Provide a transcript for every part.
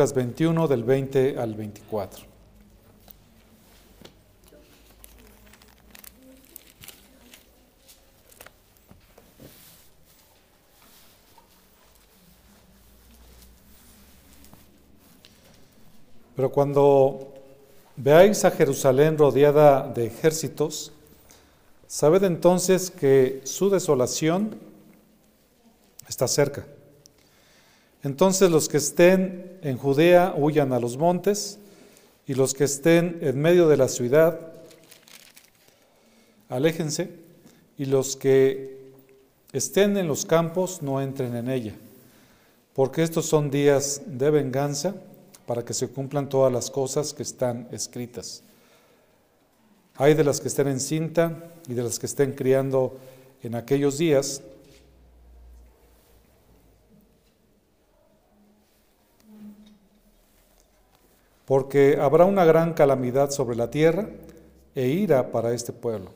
Lucas 21 del 20 al 24. Pero cuando veáis a Jerusalén rodeada de ejércitos, sabed entonces que su desolación está cerca. Entonces los que estén en Judea huyan a los montes, y los que estén en medio de la ciudad, aléjense, y los que estén en los campos no entren en ella, porque estos son días de venganza para que se cumplan todas las cosas que están escritas. Hay de las que estén en cinta y de las que estén criando en aquellos días. Porque habrá una gran calamidad sobre la tierra e ira para este pueblo.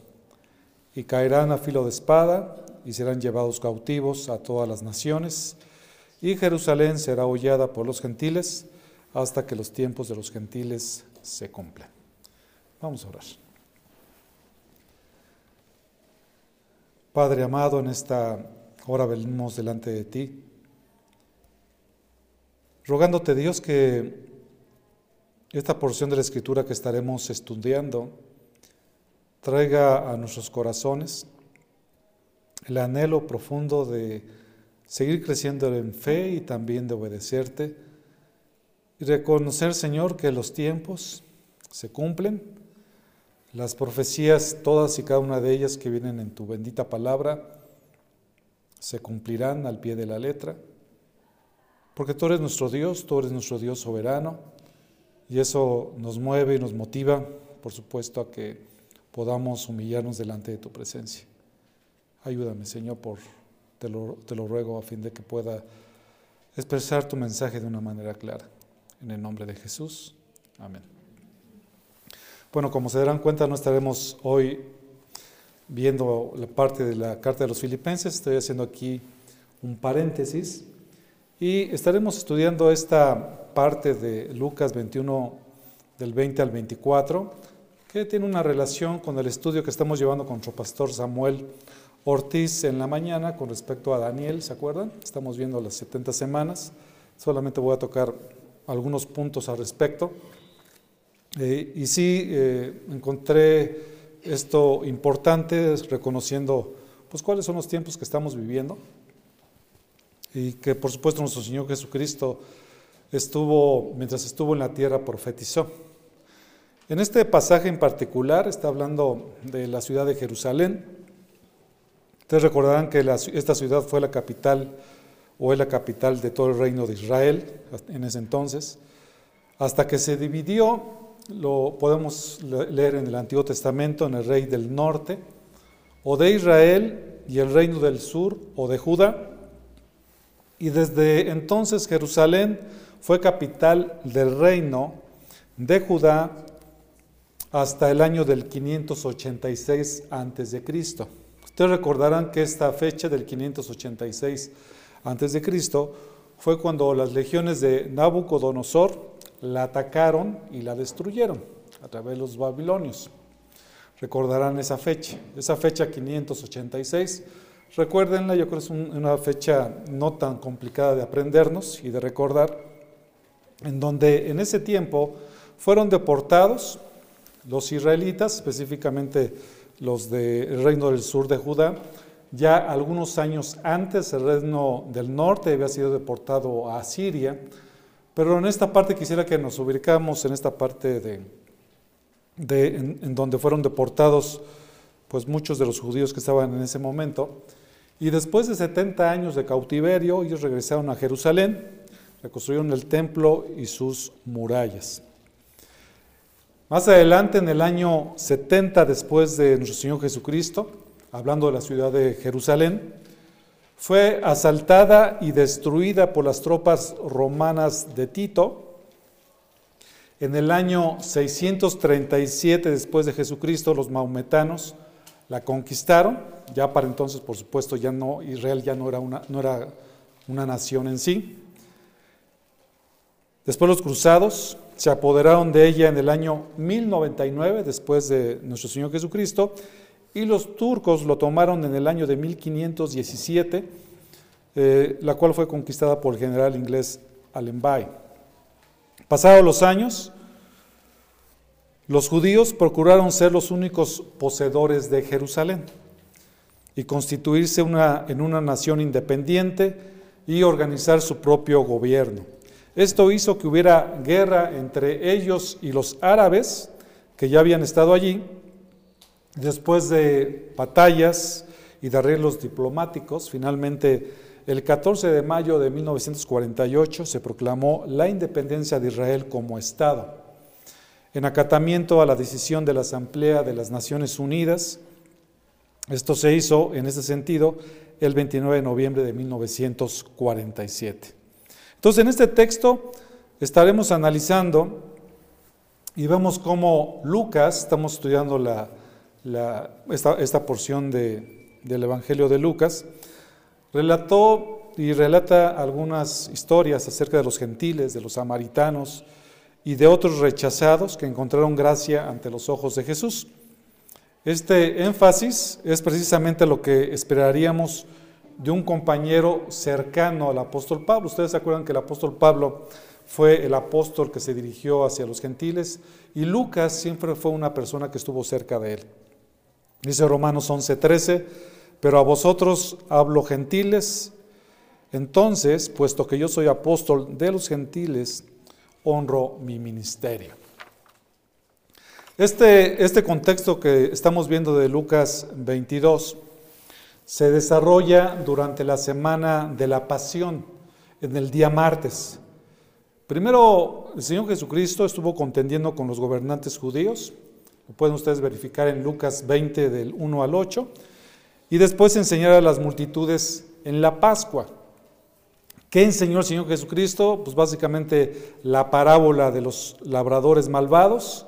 Y caerán a filo de espada y serán llevados cautivos a todas las naciones. Y Jerusalén será hollada por los gentiles hasta que los tiempos de los gentiles se cumplan. Vamos a orar. Padre amado, en esta hora venimos delante de ti, rogándote Dios que esta porción de la escritura que estaremos estudiando traiga a nuestros corazones el anhelo profundo de seguir creciendo en fe y también de obedecerte y reconocer, Señor, que los tiempos se cumplen, las profecías, todas y cada una de ellas que vienen en tu bendita palabra, se cumplirán al pie de la letra, porque tú eres nuestro Dios, tú eres nuestro Dios soberano, y eso nos mueve y nos motiva, por supuesto, a que podamos humillarnos delante de tu presencia. Ayúdame, Señor, por, te, lo, te lo ruego a fin de que pueda expresar tu mensaje de una manera clara. En el nombre de Jesús. Amén. Bueno, como se darán cuenta, no estaremos hoy viendo la parte de la carta de los filipenses. Estoy haciendo aquí un paréntesis y estaremos estudiando esta parte de Lucas 21 del 20 al 24 que tiene una relación con el estudio que estamos llevando con nuestro pastor Samuel Ortiz en la mañana con respecto a Daniel, ¿se acuerdan? Estamos viendo las 70 semanas. Solamente voy a tocar algunos puntos al respecto. Eh, y sí, eh, encontré esto importante, reconociendo pues, cuáles son los tiempos que estamos viviendo y que por supuesto nuestro Señor Jesucristo estuvo, mientras estuvo en la tierra, profetizó. En este pasaje en particular está hablando de la ciudad de Jerusalén. Ustedes recordarán que esta ciudad fue la capital o es la capital de todo el reino de Israel en ese entonces, hasta que se dividió, lo podemos leer en el Antiguo Testamento, en el rey del norte, o de Israel y el reino del sur, o de Judá, y desde entonces Jerusalén fue capital del reino de Judá hasta el año del 586 a.C. Ustedes recordarán que esta fecha del 586 antes de Cristo, fue cuando las legiones de Nabucodonosor la atacaron y la destruyeron a través de los babilonios. Recordarán esa fecha, esa fecha 586. Recuérdenla, yo creo que es una fecha no tan complicada de aprendernos y de recordar, en donde en ese tiempo fueron deportados los israelitas, específicamente los del reino del sur de Judá, ya algunos años antes el reino del norte había sido deportado a Siria, pero en esta parte quisiera que nos ubicamos en esta parte de, en, donde fueron deportados pues muchos de los judíos que estaban en ese momento. Y después de 70 años de cautiverio, ellos regresaron a Jerusalén, reconstruyeron el templo y sus murallas. Más adelante, en el año 70 después de nuestro Señor Jesucristo, hablando de la ciudad de Jerusalén, fue asaltada y destruida por las tropas romanas de Tito. En el año 637 después de Jesucristo, los maometanos la conquistaron. Ya para entonces, por supuesto, ya no Israel ya no era una, no era una nación en sí. Después los cruzados se apoderaron de ella en el año 1099 después de nuestro Señor Jesucristo y los turcos lo tomaron en el año de 1517, eh, la cual fue conquistada por el general inglés Allenby. Pasados los años, los judíos procuraron ser los únicos poseedores de Jerusalén y constituirse en una nación independiente y organizar su propio gobierno. Esto hizo que hubiera guerra entre ellos y los árabes que ya habían estado allí. Después de batallas y de arreglos diplomáticos, finalmente el 14 de mayo de 1948 se proclamó la independencia de Israel como Estado. En acatamiento a la decisión de la Asamblea de las Naciones Unidas, esto se hizo en ese sentido el 29 de noviembre de 1947. Entonces, en este texto estaremos analizando y vemos cómo Lucas, estamos estudiando esta, porción del Evangelio de Lucas, Relató y relata algunas historias acerca de los gentiles, de los samaritanos y de otros rechazados que encontraron gracia ante los ojos de Jesús. Este énfasis es precisamente lo que esperaríamos de un compañero cercano al apóstol Pablo. Ustedes se acuerdan que el apóstol Pablo fue el apóstol que se dirigió hacia los gentiles y Lucas siempre fue una persona que estuvo cerca de él. Dice Romanos 11:13, pero a vosotros hablo gentiles. Entonces, puesto que yo soy apóstol de los gentiles, honro mi ministerio. Este, este contexto que estamos viendo de Lucas 22 se desarrolla durante la semana de la pasión, en el día martes. Primero, el Señor Jesucristo estuvo contendiendo con los gobernantes judíos, lo pueden ustedes verificar en Lucas 20 del 1 al 8 y después enseñar a las multitudes en la Pascua. ¿Qué enseñó el Señor Jesucristo? Pues básicamente la parábola de los labradores malvados,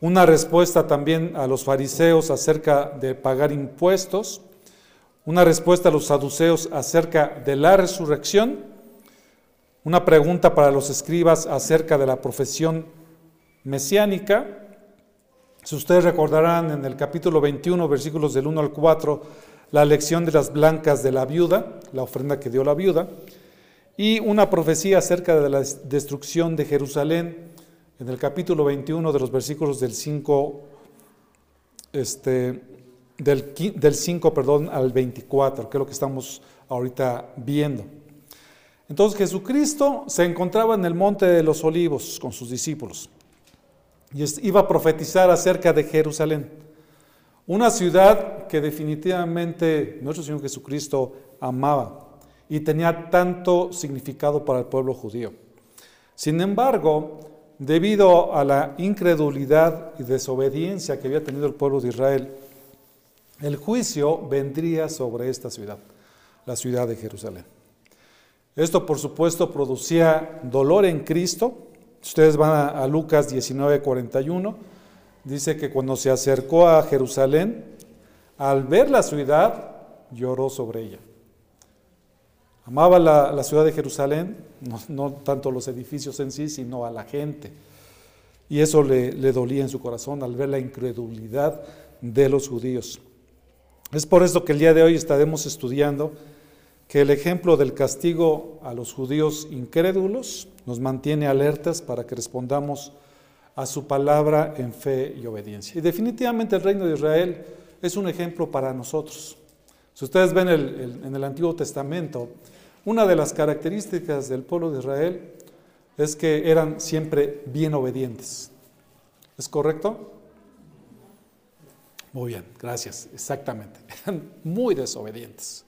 una respuesta también a los fariseos acerca de pagar impuestos, una respuesta a los saduceos acerca de la resurrección, una pregunta para los escribas acerca de la profesión mesiánica, si ustedes recordarán en el capítulo 21, versículos del 1 al 4, la lección de las blancas de la viuda, la ofrenda que dio la viuda, y una profecía acerca de la destrucción de Jerusalén en el capítulo 21 de los versículos del 5, este, del, del 5 perdón, al 24, que es lo que estamos ahorita viendo. Entonces Jesucristo se encontraba en el monte de los olivos con sus discípulos y iba a profetizar acerca de Jerusalén, una ciudad que definitivamente nuestro Señor Jesucristo amaba y tenía tanto significado para el pueblo judío. Sin embargo, debido a la incredulidad y desobediencia que había tenido el pueblo de Israel, el juicio vendría sobre esta ciudad, la ciudad de Jerusalén. Esto, por supuesto, producía dolor en Cristo, Ustedes van a, Lucas 19, 41, dice que cuando se acercó a Jerusalén, al ver la ciudad, lloró sobre ella. Amaba la, ciudad de Jerusalén, no, tanto los edificios en sí, sino a la gente. Y eso le, dolía en su corazón al ver la incredulidad de los judíos. Es por eso que el día de hoy estaremos estudiando que el ejemplo del castigo a los judíos incrédulos nos mantiene alertas para que respondamos a su palabra en fe y obediencia. Y definitivamente el reino de Israel es un ejemplo para nosotros. Si ustedes ven en el Antiguo Testamento, una de las características del pueblo de Israel es que eran siempre bien obedientes. ¿Es correcto? Muy bien, gracias, exactamente. Eran muy desobedientes.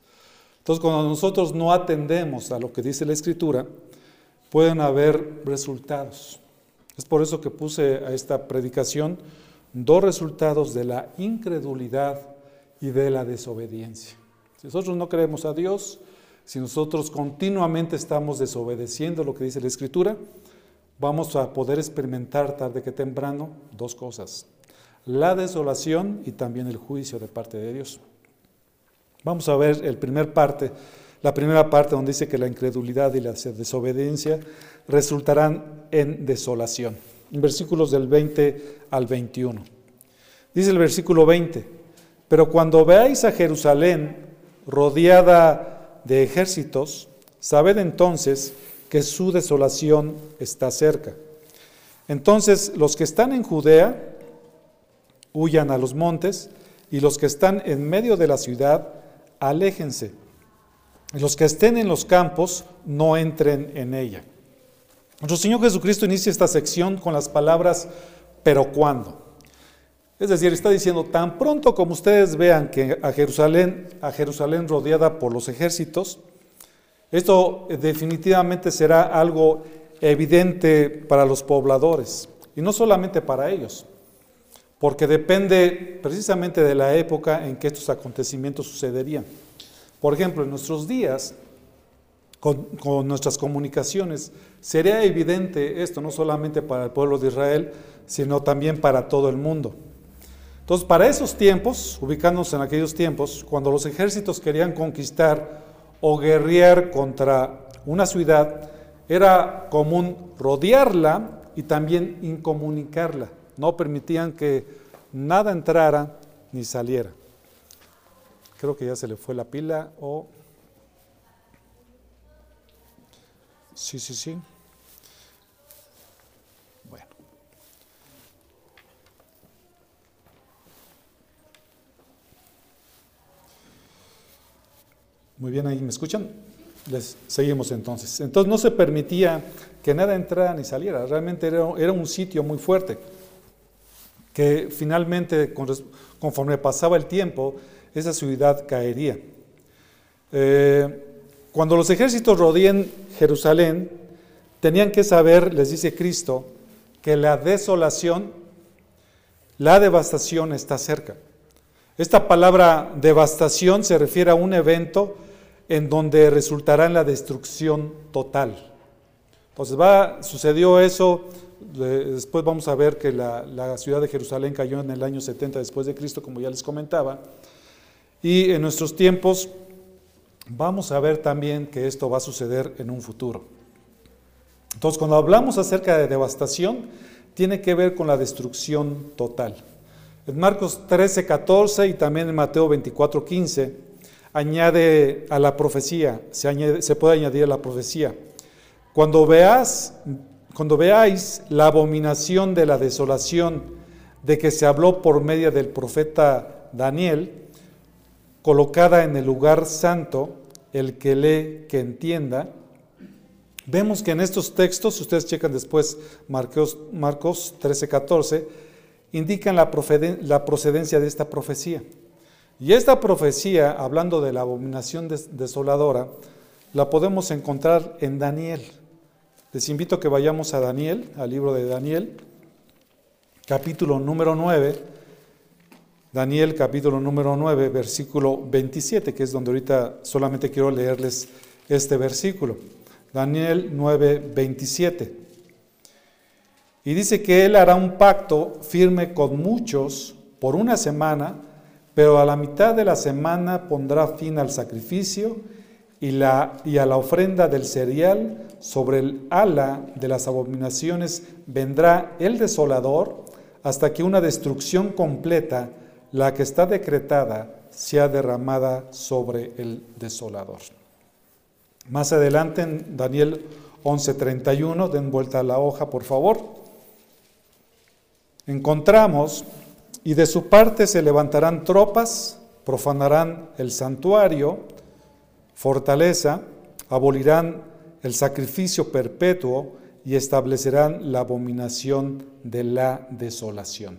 Entonces, cuando nosotros no atendemos a lo que dice la Escritura, pueden haber resultados. Es por eso que puse a esta predicación dos resultados de la incredulidad y de la desobediencia. Si nosotros no creemos a Dios, si nosotros continuamente estamos desobedeciendo lo que dice la Escritura, vamos a poder experimentar tarde que temprano dos cosas, la desolación y también el juicio de parte de Dios. Vamos a ver el primer parte La primera parte donde dice que la incredulidad y la desobediencia resultarán en desolación. En versículos del 20 al 21. Dice el versículo 20, pero cuando veáis a Jerusalén rodeada de ejércitos, sabed entonces que su desolación está cerca. Entonces los que están en Judea huyan a los montes y los que están en medio de la ciudad aléjense. Los que estén en los campos no entren en ella. Nuestro Señor Jesucristo inicia esta sección con las palabras, pero ¿cuándo? Es decir, está diciendo, tan pronto como ustedes vean que a Jerusalén, a Jerusalén rodeada por los ejércitos, esto definitivamente será algo evidente para los pobladores, y no solamente para ellos, porque depende precisamente de la época en que estos acontecimientos sucederían. Por ejemplo, en nuestros días, con, nuestras comunicaciones. Sería evidente esto no solamente para el pueblo de Israel, sino también para todo el mundo. Entonces, para esos tiempos, ubicándonos en aquellos tiempos, cuando los ejércitos querían conquistar o guerrear contra una ciudad, era común rodearla y también incomunicarla. No permitían que nada entrara ni saliera. Creo que ya se le fue la pila o... Sí, sí, sí. Muy bien, ahí me escuchan. Les seguimos entonces. Entonces no se permitía que nada entrara ni saliera. Realmente era, un sitio muy fuerte que finalmente, conforme pasaba el tiempo, esa ciudad caería. Eh, cuando los ejércitos rodeen Jerusalén, tenían que saber, les dice Cristo, que la desolación, la devastación está cerca. Esta palabra devastación se refiere a un evento en donde resultará la destrucción total. Entonces sucedió eso, después vamos a ver que la, la ciudad de Jerusalén cayó en el año 70 después de Cristo, como ya les comentaba, y en nuestros tiempos vamos a ver también que esto va a suceder en un futuro. Entonces, cuando hablamos acerca de devastación, tiene que ver con la destrucción total. En Marcos 13, 14 y también en Mateo 24, 15, añade a la profecía, se, puede añadir a la profecía. Cuando, veas, cuando veáis la abominación de la desolación de que se habló por medio del profeta Daniel, colocada en el lugar santo, el que lee, que entienda. Vemos que en estos textos, ustedes checan después Marcos, Marcos 13, 14, indican la, procedencia de esta profecía. Y esta profecía, hablando de la abominación desoladora, la podemos encontrar en Daniel. Les invito a que vayamos a Daniel, al libro de Daniel, capítulo número 9, Daniel capítulo número 9, versículo 27, que es donde ahorita solamente quiero leerles este versículo. Daniel 9, 27. Y dice que él hará un pacto firme con muchos por una semana, pero a la mitad de la semana pondrá fin al sacrificio y, la, y a la ofrenda del cereal sobre el ala de las abominaciones vendrá el desolador hasta que una destrucción completa la que está decretada sea derramada sobre el desolador. Más adelante en Daniel 11:31, den vuelta a la hoja por favor, encontramos, y de su parte se levantarán tropas, profanarán el santuario, fortaleza, abolirán el sacrificio perpetuo y establecerán la abominación de la desolación.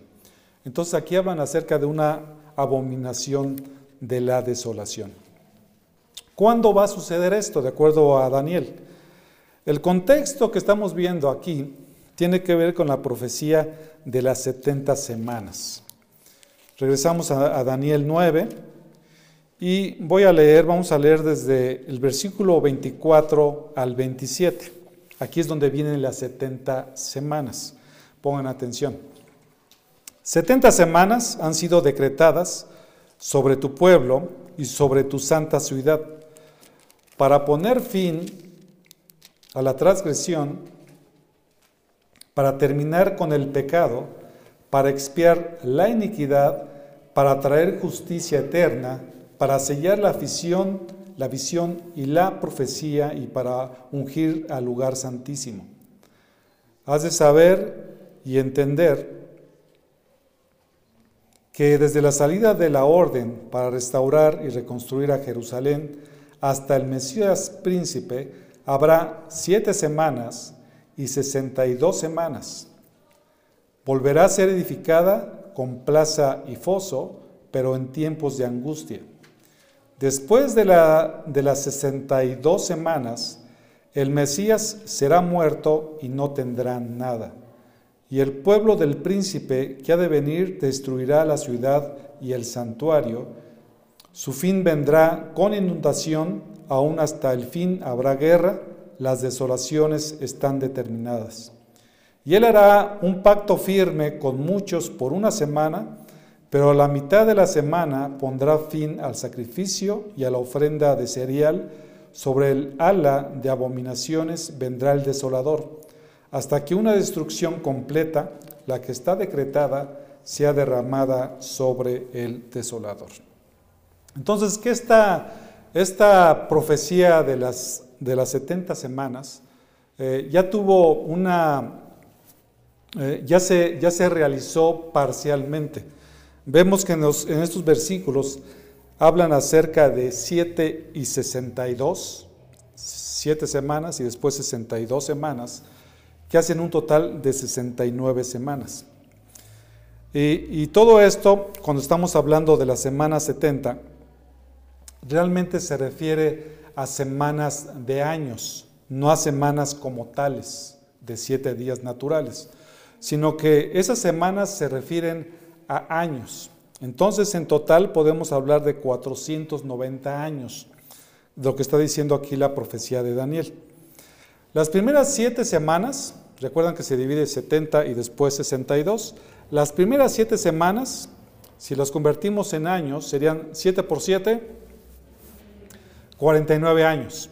Entonces aquí hablan acerca de una abominación de la desolación. ¿Cuándo va a suceder esto? De acuerdo a Daniel. El contexto que estamos viendo aquí tiene que ver con la profecía de las 70 semanas. Regresamos a, Daniel 9 y voy a leer, vamos a leer desde el versículo 24 al 27. Aquí es donde vienen las 70 semanas. Pongan atención. 70 semanas han sido decretadas sobre tu pueblo y sobre tu santa ciudad, para poner fin a la transgresión, para terminar con el pecado, para expiar la iniquidad, para traer justicia eterna, para sellar la visión, la visión y la profecía y para ungir al lugar santísimo. Has de saber y entender que desde la salida de la orden para restaurar y reconstruir a Jerusalén hasta el Mesías príncipe habrá siete semanas y sesenta y dos semanas. Volverá a ser edificada con plaza y foso, pero en tiempos de angustia. Después de, la, de las sesenta y dos semanas, el Mesías será muerto y no tendrá nada y el pueblo del príncipe que ha de venir destruirá la ciudad y el santuario. Su fin vendrá con inundación, aún hasta el fin habrá guerra, las desolaciones están determinadas. Y él hará un pacto firme con muchos por una semana, pero a la mitad de la semana pondrá fin al sacrificio y a la ofrenda de cereal. Sobre el ala de abominaciones vendrá el desolador hasta que una destrucción completa, la que está decretada, sea derramada sobre el desolador. Entonces, ¿qué está esta profecía de las, de las 70 semanas? Eh, ya tuvo una, eh, ya, se, ya se realizó parcialmente. Vemos que en, estos versículos hablan acerca de 7 y 62, 7 semanas y después 62 semanas que hacen un total de 69 semanas. Y, todo esto, cuando estamos hablando de la semana 70, realmente se refiere a semanas de años, no a semanas como tales, de siete días naturales, sino que esas semanas se refieren a años. Entonces, en total podemos hablar de 490 años, lo que está diciendo aquí la profecía de Daniel. Las primeras siete semanas Recuerdan que se divide 70 y después 62. Las primeras siete semanas, si las convertimos en años, serían 7 por 7, 49 años.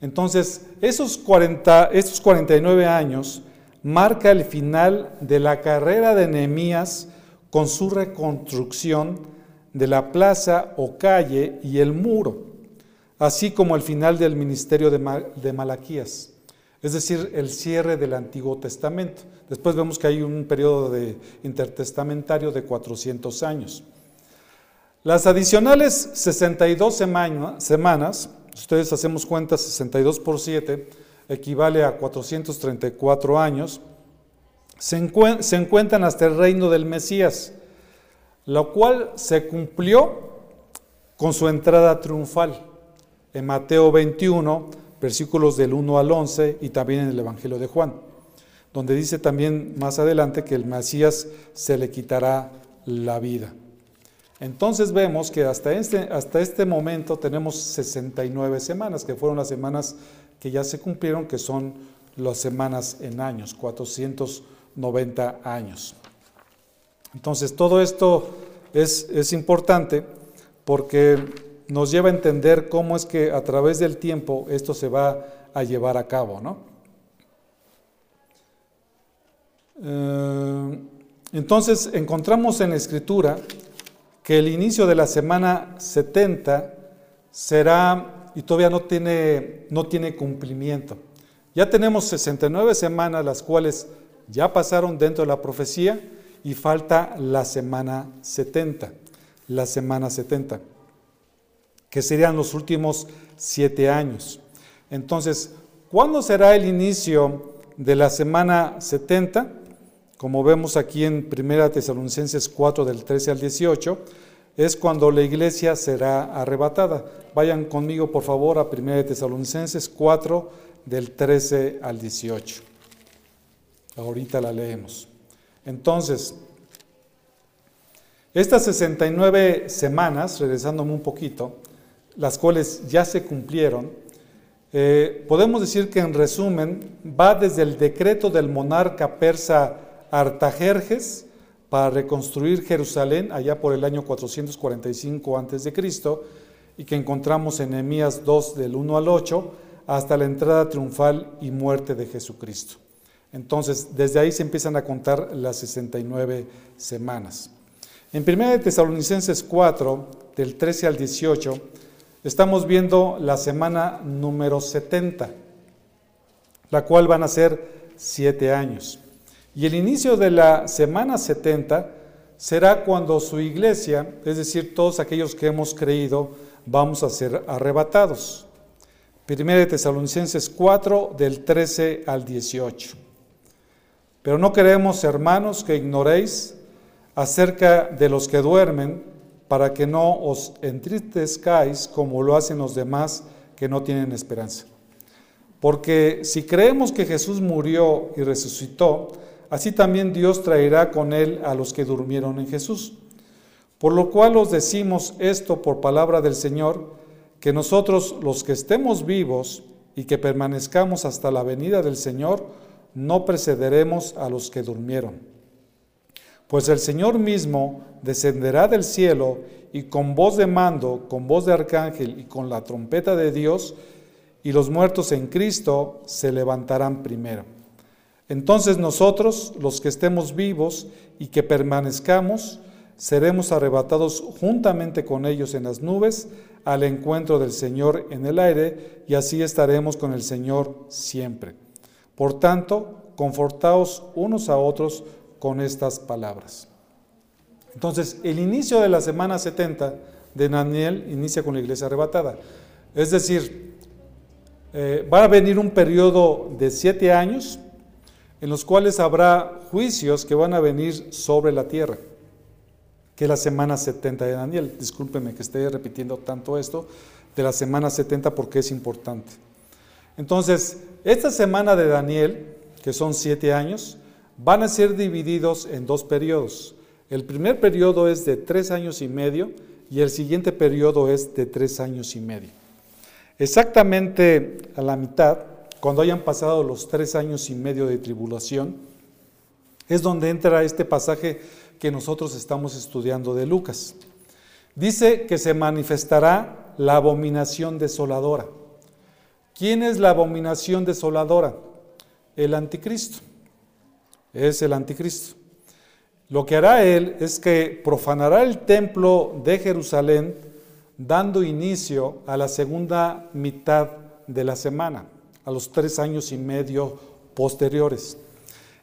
Entonces, esos, 40, esos 49 años marca el final de la carrera de Nehemías con su reconstrucción de la plaza o calle y el muro, así como el final del ministerio de Malaquías es decir, el cierre del Antiguo Testamento. Después vemos que hay un periodo de intertestamentario de 400 años. Las adicionales 62 semanas, ustedes hacemos cuenta, 62 por 7, equivale a 434 años, se, se encuentran hasta el reino del Mesías, lo cual se cumplió con su entrada triunfal. En Mateo 21, versículos del 1 al 11 y también en el Evangelio de Juan, donde dice también más adelante que el Mesías se le quitará la vida. Entonces vemos que hasta este, hasta este momento tenemos 69 semanas, que fueron las semanas que ya se cumplieron, que son las semanas en años, 490 años. Entonces todo esto es, es importante porque nos lleva a entender cómo es que a través del tiempo esto se va a llevar a cabo. ¿no? Eh, entonces encontramos en la escritura que el inicio de la semana 70 será, y todavía no tiene, no tiene cumplimiento. Ya tenemos 69 semanas, las cuales ya pasaron dentro de la profecía, y falta la semana 70, la semana 70 que serían los últimos siete años. Entonces, ¿cuándo será el inicio de la semana 70? Como vemos aquí en 1 Tesalonicenses 4 del 13 al 18, es cuando la iglesia será arrebatada. Vayan conmigo, por favor, a 1 Tesalonicenses 4 del 13 al 18. Ahorita la leemos. Entonces, estas 69 semanas, regresándome un poquito, las cuales ya se cumplieron, eh, podemos decir que en resumen va desde el decreto del monarca persa Artajerjes para reconstruir Jerusalén allá por el año 445 a.C. y que encontramos en Nehemías 2 del 1 al 8 hasta la entrada triunfal y muerte de Jesucristo. Entonces, desde ahí se empiezan a contar las 69 semanas. En 1 Tesalonicenses 4, del 13 al 18, estamos viendo la semana número 70, la cual van a ser siete años. Y el inicio de la semana 70 será cuando su iglesia, es decir, todos aquellos que hemos creído, vamos a ser arrebatados. 1 Tesalonicenses 4, del 13 al 18. Pero no queremos, hermanos, que ignoréis acerca de los que duermen, para que no os entristezcáis como lo hacen los demás que no tienen esperanza. Porque si creemos que Jesús murió y resucitó, así también Dios traerá con él a los que durmieron en Jesús. Por lo cual os decimos esto por palabra del Señor, que nosotros los que estemos vivos y que permanezcamos hasta la venida del Señor, no precederemos a los que durmieron. Pues el Señor mismo descenderá del cielo y con voz de mando, con voz de arcángel y con la trompeta de Dios, y los muertos en Cristo se levantarán primero. Entonces nosotros, los que estemos vivos y que permanezcamos, seremos arrebatados juntamente con ellos en las nubes al encuentro del Señor en el aire, y así estaremos con el Señor siempre. Por tanto, confortaos unos a otros con estas palabras. Entonces, el inicio de la semana 70 de Daniel inicia con la iglesia arrebatada. Es decir, eh, va a venir un periodo de siete años en los cuales habrá juicios que van a venir sobre la tierra, que es la semana 70 de Daniel. Discúlpeme que esté repitiendo tanto esto de la semana 70 porque es importante. Entonces, esta semana de Daniel, que son siete años, van a ser divididos en dos periodos. El primer periodo es de tres años y medio y el siguiente periodo es de tres años y medio. Exactamente a la mitad, cuando hayan pasado los tres años y medio de tribulación, es donde entra este pasaje que nosotros estamos estudiando de Lucas. Dice que se manifestará la abominación desoladora. ¿Quién es la abominación desoladora? El anticristo. Es el anticristo. Lo que hará él es que profanará el templo de Jerusalén dando inicio a la segunda mitad de la semana, a los tres años y medio posteriores,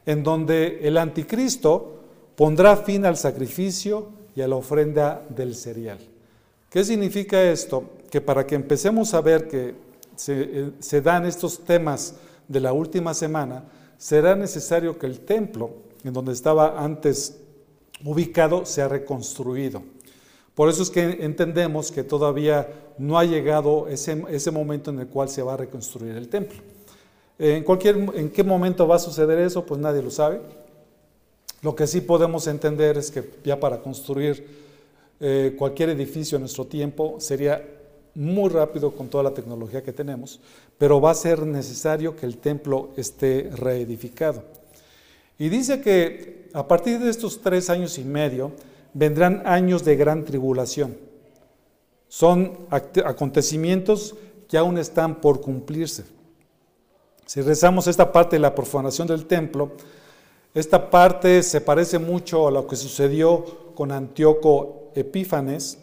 en donde el anticristo pondrá fin al sacrificio y a la ofrenda del cereal. ¿Qué significa esto? Que para que empecemos a ver que eh, se, dan estos temas de la última semana, será necesario que el templo, en donde estaba antes ubicado, sea reconstruido. Por eso es que entendemos que todavía no ha llegado ese, ese momento en el cual se va a reconstruir el templo. En, cualquier, ¿En qué momento va a suceder eso? Pues nadie lo sabe. Lo que sí podemos entender es que ya para construir eh, cualquier edificio en nuestro tiempo sería muy rápido con toda la tecnología que tenemos, pero va a ser necesario que el templo esté reedificado. Y dice que a partir de estos tres años y medio vendrán años de gran tribulación. Son acontecimientos que aún están por cumplirse. Si rezamos esta parte de la profanación del templo, esta parte se parece mucho a lo que sucedió con Antíoco Epífanes,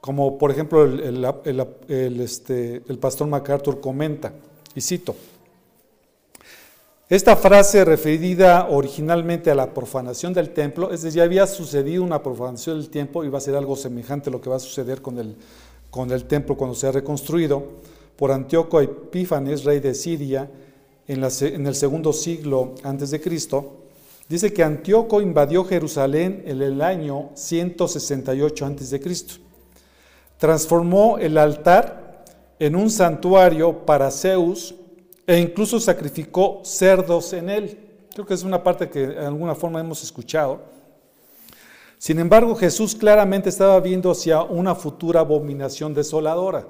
como por ejemplo el, este, el pastor MacArthur comenta, y cito, esta frase referida originalmente a la profanación del templo, es decir, ya había sucedido una profanación del templo y va a ser algo semejante a lo que va a suceder con el, con el templo cuando sea reconstruido, por Antíoco Epífanes, rey de Siria, en, en el segundo siglo antes de Cristo, dice que Antíoco invadió Jerusalén en el año 168 antes de Cristo. Transformó el altar en un santuario para Zeus e incluso sacrificó cerdos en él. Creo que es una parte que de alguna forma hemos escuchado. Sin embargo, Jesús claramente estaba viendo hacia una futura abominación desoladora.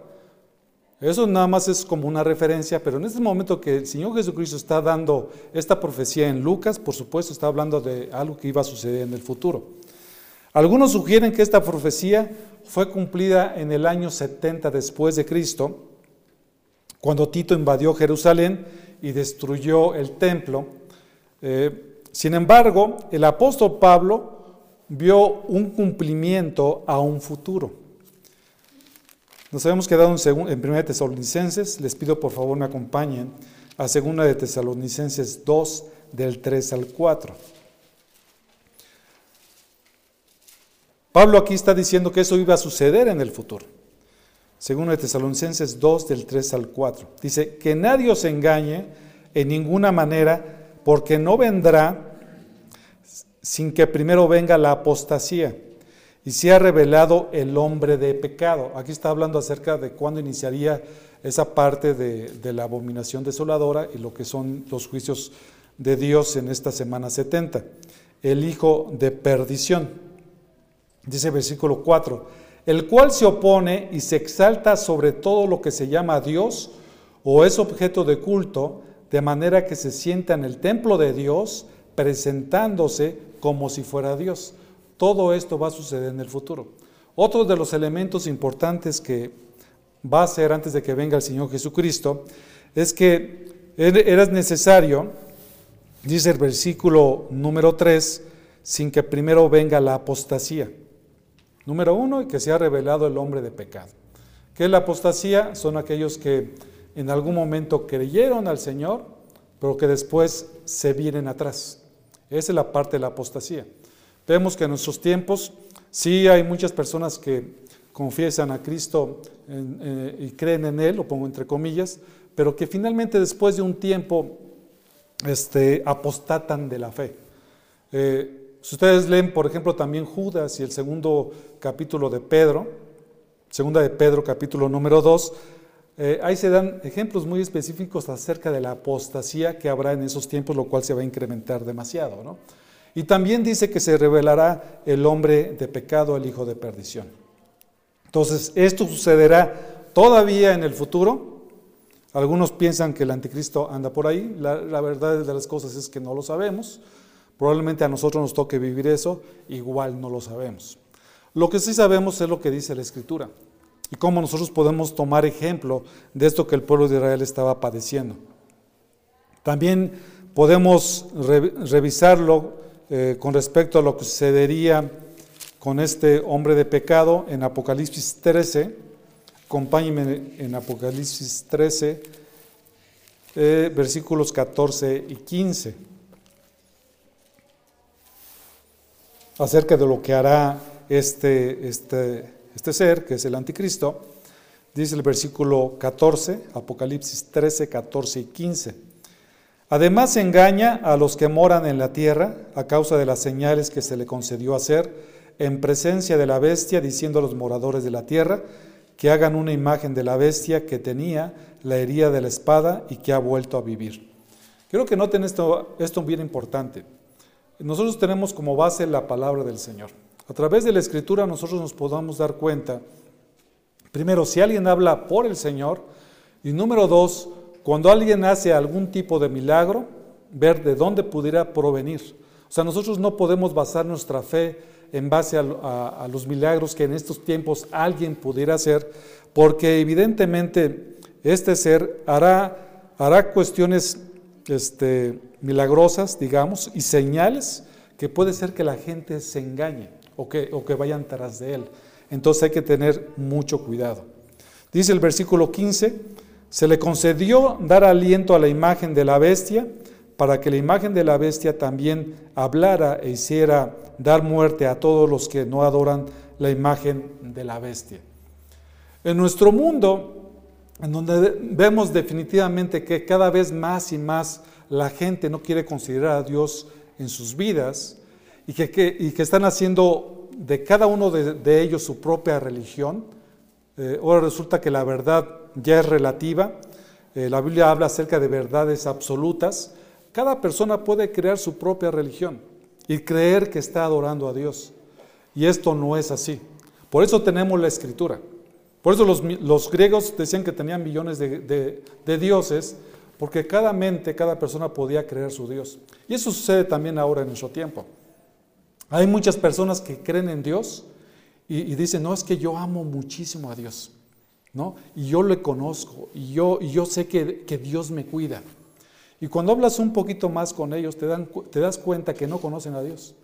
Eso nada más es como una referencia, pero en este momento que el Señor Jesucristo está dando esta profecía en Lucas, por supuesto está hablando de algo que iba a suceder en el futuro. Algunos sugieren que esta profecía fue cumplida en el año 70 después de Cristo, cuando Tito invadió Jerusalén y destruyó el templo. Eh, sin embargo, el apóstol Pablo vio un cumplimiento a un futuro. Nos habíamos quedado en, en 1 de Tesalonicenses, les pido por favor me acompañen a 2 de Tesalonicenses 2, del 3 al 4. Pablo aquí está diciendo que eso iba a suceder en el futuro. Según de Tesalonicenses 2, del 3 al 4. Dice, que nadie os engañe en ninguna manera, porque no vendrá sin que primero venga la apostasía y se ha revelado el hombre de pecado. Aquí está hablando acerca de cuándo iniciaría esa parte de, la abominación desoladora y lo que son los juicios de Dios en esta semana 70. El hijo de perdición. Dice versículo 4, el cual se opone y se exalta sobre todo lo que se llama Dios o es objeto de culto, de manera que se sienta en el templo de Dios presentándose como si fuera Dios. Todo esto va a suceder en el futuro. Otro de los elementos importantes que va a ser antes de que venga el Señor Jesucristo es que era necesario, dice el versículo número 3, sin que primero venga la apostasía. Número uno, y que se ha revelado el hombre de pecado. ¿Qué es la apostasía? Son aquellos que en algún momento creyeron al Señor, pero que después se vienen atrás. Esa es la parte de la apostasía. Vemos que en nuestros tiempos sí hay muchas personas que confiesan a Cristo eh, y creen en Él, lo pongo entre comillas, pero que finalmente después de un tiempo este, apostatan de la fe. Eh, si ustedes leen, por ejemplo, también Judas y el segundo capítulo de Pedro, segunda de Pedro, capítulo número 2, eh, ahí se dan ejemplos muy específicos acerca de la apostasía que habrá en esos tiempos, lo cual se va a incrementar demasiado. ¿no? Y también dice que se revelará el hombre de pecado, el hijo de perdición. Entonces, esto sucederá todavía en el futuro. Algunos piensan que el anticristo anda por ahí. La, la verdad de las cosas es que no lo sabemos. Probablemente a nosotros nos toque vivir eso, igual no lo sabemos. Lo que sí sabemos es lo que dice la Escritura y cómo nosotros podemos tomar ejemplo de esto que el pueblo de Israel estaba padeciendo. También podemos revisarlo eh, con respecto a lo que sucedería con este hombre de pecado en Apocalipsis 13. Acompáñenme en Apocalipsis 13, eh, versículos 14 y 15. Acerca de lo que hará este, este este ser, que es el anticristo, dice el versículo 14, Apocalipsis 13, 14 y 15. Además engaña a los que moran en la tierra a causa de las señales que se le concedió hacer en presencia de la bestia, diciendo a los moradores de la tierra que hagan una imagen de la bestia que tenía la herida de la espada y que ha vuelto a vivir. Quiero que noten esto, esto bien importante. Nosotros tenemos como base la palabra del Señor. A través de la escritura nosotros nos podamos dar cuenta, primero, si alguien habla por el Señor, y número dos, cuando alguien hace algún tipo de milagro, ver de dónde pudiera provenir. O sea, nosotros no podemos basar nuestra fe en base a, los milagros que en estos tiempos alguien pudiera hacer, porque evidentemente este ser hará, hará cuestiones este, milagrosas, digamos, y señales que puede ser que la gente se engañe o que, o que vayan tras de él. Entonces hay que tener mucho cuidado. Dice el versículo 15, se le concedió dar aliento a la imagen de la bestia para que la imagen de la bestia también hablara e hiciera dar muerte a todos los que no adoran la imagen de la bestia. En nuestro mundo, en donde vemos definitivamente que cada vez más y más la gente no quiere considerar a Dios en sus vidas, y que, están haciendo de cada uno de, ellos su propia religión. Eh, ahora resulta que la verdad ya es relativa. Eh, la Biblia habla acerca de verdades absolutas. Cada persona puede crear su propia religión y creer que está adorando a Dios. Y esto no es así. Por eso tenemos la escritura. Por eso los, griegos decían que tenían millones de, dioses, porque cada mente, cada persona podía creer su Dios. Y eso sucede también ahora en nuestro tiempo. Hay muchas personas que creen en Dios y, dicen, no, es que yo amo muchísimo a Dios, ¿no? Y yo le conozco y yo, y yo sé que, que Dios me cuida. Y cuando hablas un poquito más con ellos, te, dan, te das cuenta que no conocen a Dios.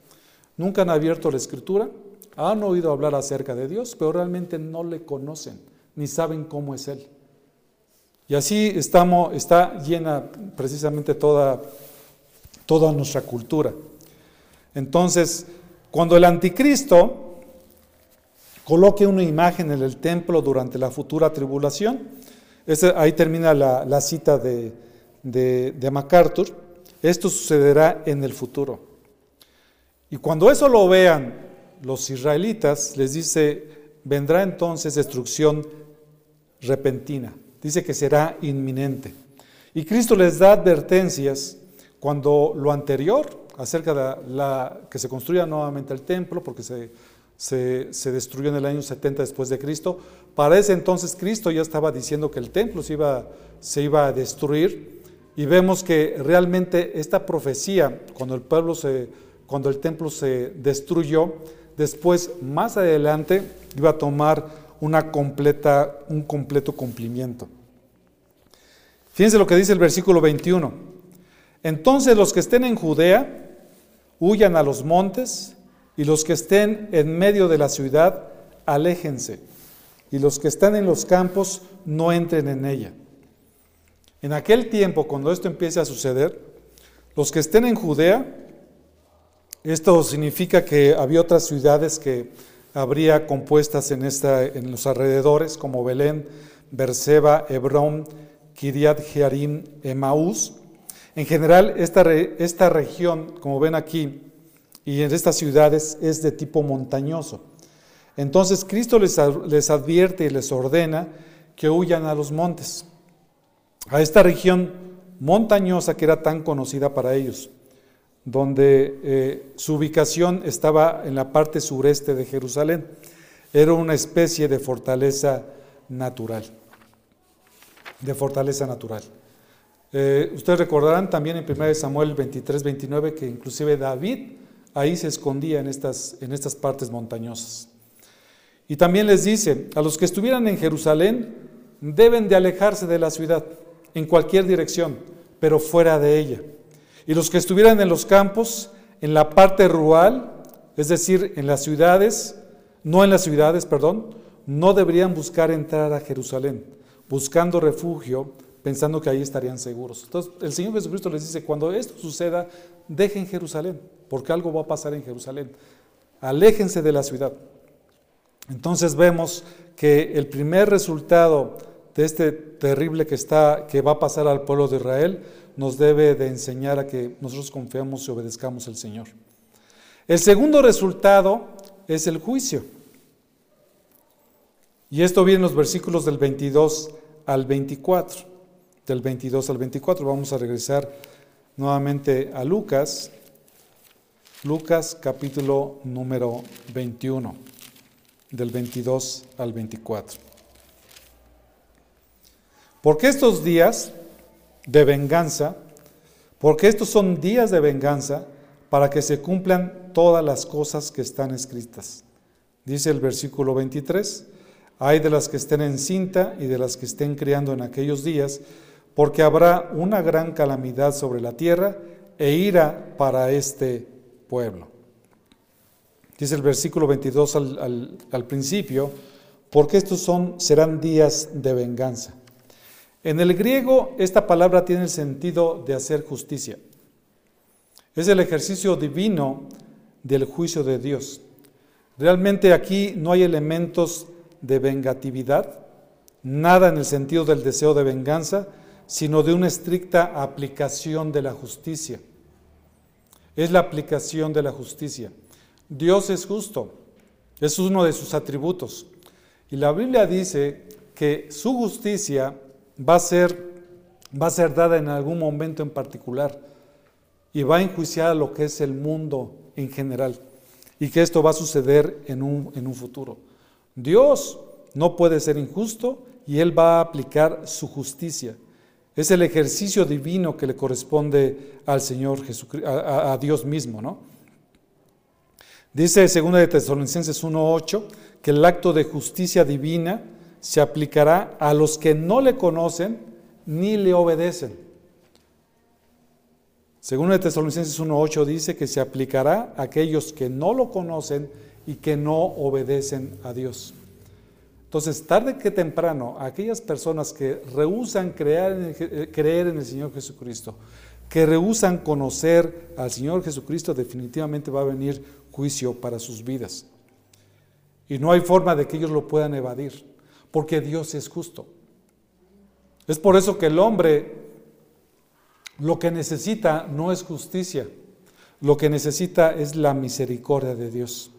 Nunca han abierto la escritura, han oído hablar acerca de Dios, pero realmente no le conocen, ni saben cómo es Él. Y así está llena precisamente toda, nuestra cultura. Entonces, cuando el anticristo coloque una imagen en el templo durante la futura tribulación, ahí termina la, cita de, de MacArthur, esto sucederá en el futuro. Y cuando eso lo vean los israelitas, les dice, vendrá entonces destrucción repentina. Dice que será inminente. Y Cristo les da advertencias cuando lo anterior, acerca de que se construya nuevamente el templo, porque se, se, destruyó en el año 70 después de Cristo, para ese entonces Cristo ya estaba diciendo que el templo se iba, se iba a destruir. Y vemos que realmente esta profecía, cuando el pueblo se, cuando el templo se destruyó, después, más adelante, iba a tomar una completa, un completo cumplimiento. Fíjense lo que dice el versículo 21. Entonces los que estén en Judea huyan a los montes y los que estén en medio de la ciudad, aléjense. Y los que están en los campos, no entren en ella. En aquel tiempo, cuando esto empiece a suceder, los que estén en Judea, esto significa que había otras ciudades que habría compuestas en, esta, en los alrededores, como Belén, Berseba, Hebrón, Kiriat Jearim, Emaús. En general, esta, esta región, como ven aquí, y en estas ciudades es de tipo montañoso. Entonces Cristo les, les advierte y les ordena que huyan a los montes, a esta región montañosa que era tan conocida para ellos donde eh, su ubicación estaba en la parte sureste de Jerusalén. Era una especie de fortaleza natural, de fortaleza natural. Eh, ustedes recordarán también en 1 Samuel 23, 29 que inclusive David ahí se escondía en estas, en estas partes montañosas. Y también les dice, a los que estuvieran en Jerusalén deben de alejarse de la ciudad en cualquier dirección, pero fuera de ella y los que estuvieran en los campos, en la parte rural, es decir, en las ciudades, no en las ciudades, perdón, no deberían buscar entrar a Jerusalén, buscando refugio, pensando que ahí estarían seguros. Entonces, el Señor Jesucristo les dice, cuando esto suceda, dejen Jerusalén, porque algo va a pasar en Jerusalén. Aléjense de la ciudad. Entonces vemos que el primer resultado de este terrible que, está, que va a pasar al pueblo de Israel nos debe de enseñar a que nosotros confiamos y obedezcamos al Señor. El segundo resultado es el juicio. Y esto viene en los versículos del 22 al 24. Del 22 al 24 vamos a regresar nuevamente a Lucas. Lucas capítulo número 21, del 22 al 24. Porque estos días de venganza, porque estos son días de venganza para que se cumplan todas las cosas que están escritas. Dice el versículo 23, hay de las que estén en cinta y de las que estén criando en aquellos días, porque habrá una gran calamidad sobre la tierra e ira para este pueblo. Dice el versículo 22 al, al principio, porque estos son, serán días de venganza. En el griego esta palabra tiene el sentido de hacer justicia. Es el ejercicio divino del juicio de Dios. Realmente aquí no hay elementos de vengatividad, nada en el sentido del deseo de venganza, sino de una estricta aplicación de la justicia. Es la aplicación de la justicia. Dios es justo, es uno de sus atributos. Y la Biblia dice que su justicia va a ser, va a ser dada en algún momento en particular y va a enjuiciar lo que es el mundo en general y que esto va a suceder en un, en un futuro. Dios no puede ser injusto y Él va a aplicar su justicia. Es el ejercicio divino que le corresponde al Señor Jesucristo, a, a Dios mismo, ¿no? Dice 2 de Tesalonicenses 1.8 que el acto de justicia divina se aplicará a los que no le conocen ni le obedecen. Según de Tesalonicenses 1.8 dice que se aplicará a aquellos que no lo conocen y que no obedecen a Dios. Entonces, tarde que temprano, aquellas personas que rehusan creer en, el, eh, creer en el Señor Jesucristo, que rehusan conocer al Señor Jesucristo, definitivamente va a venir juicio para sus vidas. Y no hay forma de que ellos lo puedan evadir, porque Dios es justo. Es por eso que el hombre lo que necesita no es justicia, lo que necesita es la misericordia de Dios,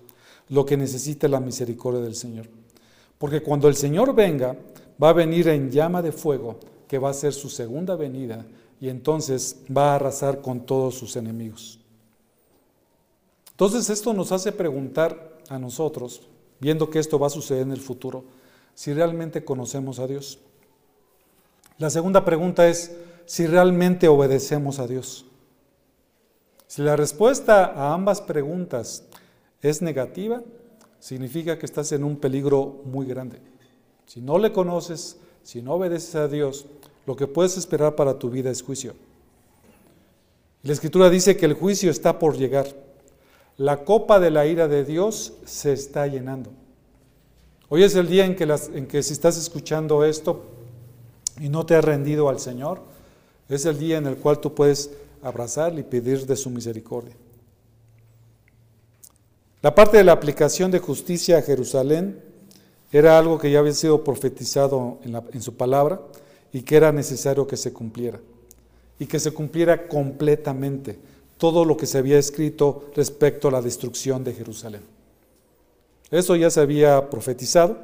lo que necesita es la misericordia del Señor. Porque cuando el Señor venga, va a venir en llama de fuego, que va a ser su segunda venida, y entonces va a arrasar con todos sus enemigos. Entonces esto nos hace preguntar a nosotros, viendo que esto va a suceder en el futuro, si realmente conocemos a Dios. La segunda pregunta es si realmente obedecemos a Dios. Si la respuesta a ambas preguntas es negativa, significa que estás en un peligro muy grande. Si no le conoces, si no obedeces a Dios, lo que puedes esperar para tu vida es juicio. La escritura dice que el juicio está por llegar. La copa de la ira de Dios se está llenando. Hoy es el día en que, en que si estás escuchando esto y no te has rendido al Señor, es el día en el cual tú puedes abrazarle y pedir de su misericordia. La parte de la aplicación de justicia a Jerusalén era algo que ya había sido profetizado en su palabra y que era necesario que se cumpliera y que se cumpliera completamente todo lo que se había escrito respecto a la destrucción de Jerusalén. Eso ya se había profetizado